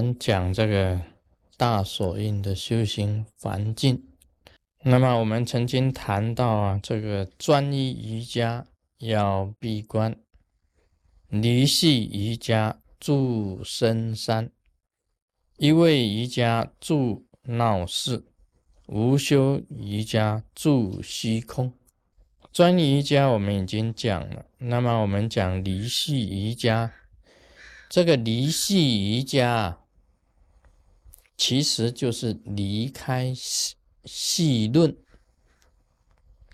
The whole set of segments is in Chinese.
们讲这个大锁印的修行环境。那么我们曾经谈到啊，这个专一瑜伽要闭关，离系瑜伽住深山，一位瑜伽住闹市，无修瑜伽住虚空。专一瑜伽我们已经讲了，那么我们讲离系瑜伽。这个离系瑜伽，其实就是离开细细论，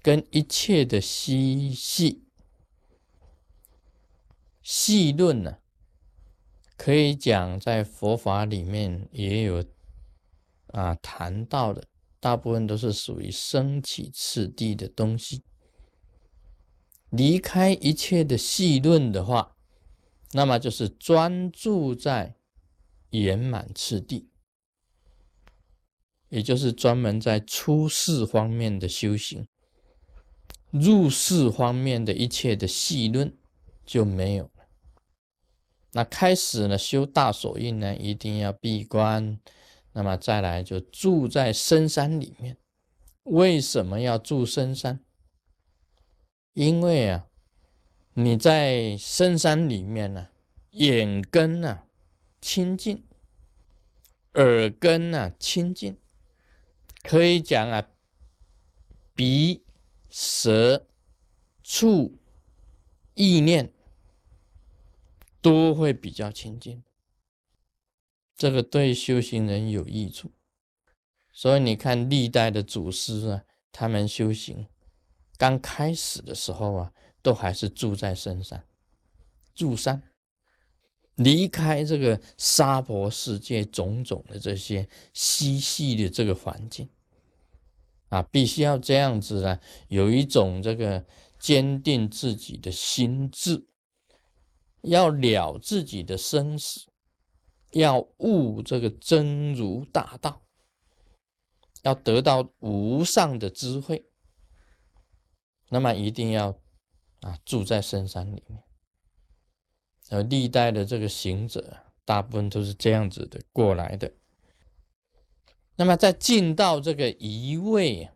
跟一切的细细细论呢，可以讲在佛法里面也有啊谈到的，大部分都是属于升起次第的东西。离开一切的细论的话。那么就是专注在圆满次第，也就是专门在出世方面的修行，入世方面的一切的细论就没有了。那开始呢，修大手印呢，一定要闭关。那么再来就住在深山里面。为什么要住深山？因为啊。你在深山里面呢，眼根呢清净，耳根呢清净，可以讲啊，鼻、舌、触、意念都会比较清净，这个对修行人有益处。所以你看历代的祖师啊，他们修行刚开始的时候啊。都还是住在深山，住山，离开这个沙婆世界种种的这些嬉戏的这个环境，啊，必须要这样子呢，有一种这个坚定自己的心智，要了自己的生死，要悟这个真如大道，要得到无上的智慧，那么一定要。啊，住在深山里面，呃历代的这个行者，大部分都是这样子的过来的。那么，在进到这个一位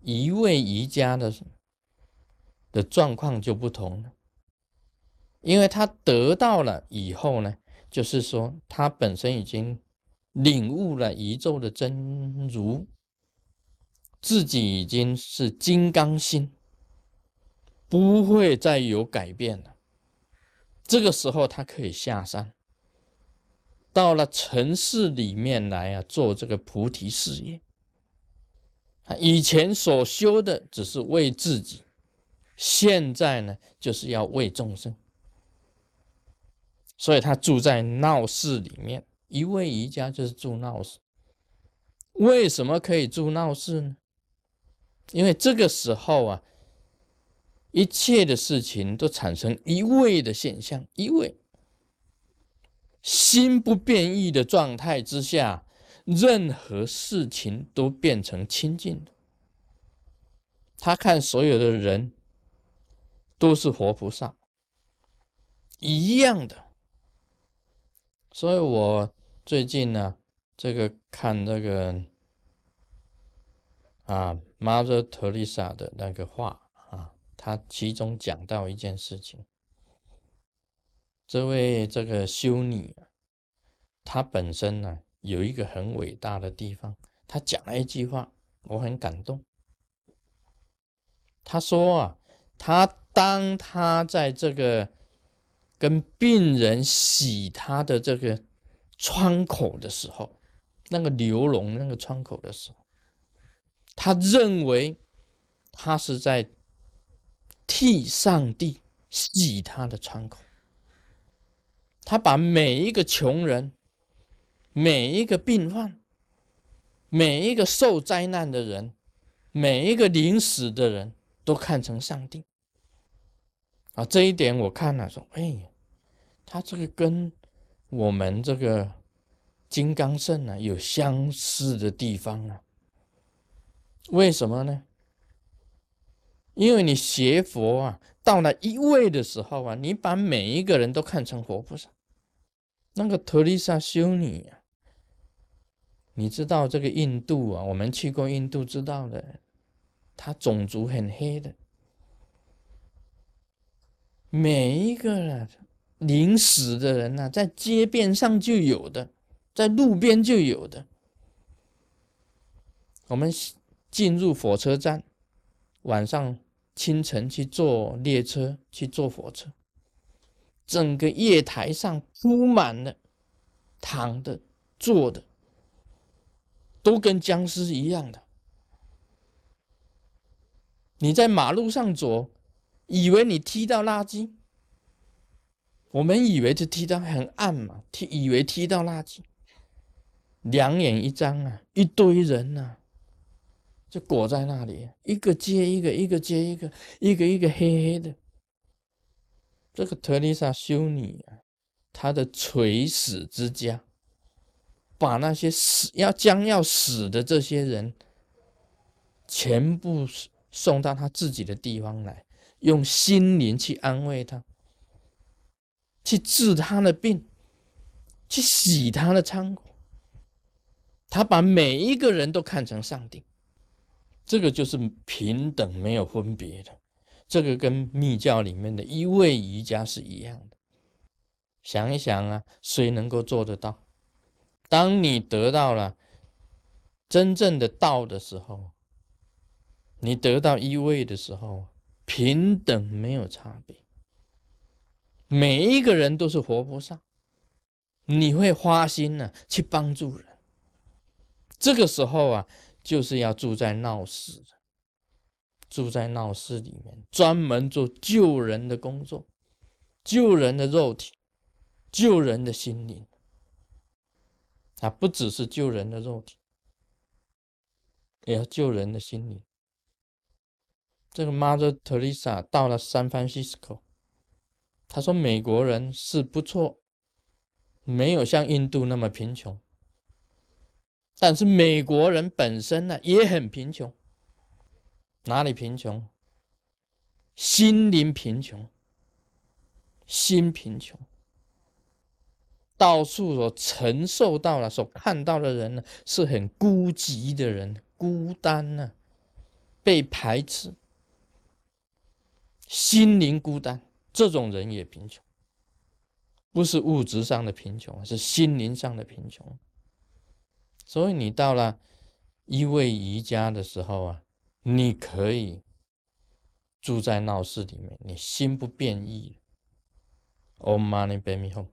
一位瑜伽的的状况就不同了，因为他得到了以后呢，就是说他本身已经领悟了宇宙的真如，自己已经是金刚心。不会再有改变了。这个时候，他可以下山，到了城市里面来啊，做这个菩提事业。以前所修的只是为自己，现在呢，就是要为众生。所以他住在闹市里面，一位瑜伽就是住闹市。为什么可以住闹市呢？因为这个时候啊。一切的事情都产生一味的现象，一味心不变异的状态之下，任何事情都变成清净的。他看所有的人都是活菩萨，一样的。所以我最近呢，这个看那个啊，Mother Teresa 的那个画。他其中讲到一件事情，这位这个修女，她本身呢有一个很伟大的地方，她讲了一句话，我很感动。她说啊，她当她在这个跟病人洗他的这个窗口的时候，那个流脓那个窗口的时候，他认为他是在。替上帝洗他的窗口，他把每一个穷人、每一个病患、每一个受灾难的人、每一个临死的人都看成上帝。啊，这一点我看了说，哎，他这个跟我们这个金刚圣呢有相似的地方啊。为什么呢？因为你学佛啊，到了一位的时候啊，你把每一个人都看成活菩萨。那个特丽莎修女啊，你知道这个印度啊？我们去过印度，知道的，他种族很黑的，每一个人临死的人呐，在街边上就有的，在路边就有的。我们进入火车站，晚上清晨去坐列车，去坐火车，整个月台上铺满了躺的、坐的。都跟僵尸一样的。你在马路上走，以为你踢到垃圾，我们以为是踢到很暗嘛，踢以为踢到垃圾，两眼一张啊，一堆人呐，就裹在那里，一个接一个，一个接一个，一个一个黑黑的。这个特丽莎修女啊，她的垂死之家。把那些死要将要死的这些人，全部送到他自己的地方来，用心灵去安慰他，去治他的病，去洗他的仓库。他把每一个人都看成上帝，这个就是平等，没有分别的。这个跟密教里面的一位瑜伽是一样的。想一想啊，谁能够做得到？当你得到了真正的道的时候，你得到一位的时候，平等没有差别，每一个人都是活菩萨，你会花心呢去帮助人。这个时候啊，就是要住在闹市，住在闹市里面，专门做救人的工作，救人的肉体，救人的心灵。啊，不只是救人的肉体，也要救人的心灵。这个 Mother Teresa 到了 San Francisco，他说美国人是不错，没有像印度那么贫穷，但是美国人本身呢也很贫穷。哪里贫穷？心灵贫穷，心贫穷。到处所承受到了、所看到的人呢，是很孤寂的人，孤单呢，被排斥，心灵孤单，这种人也贫穷，不是物质上的贫穷，是心灵上的贫穷。所以你到了一位瑜伽的时候啊，你可以住在闹市里面，你心不变异。Om Mani Padme Hum。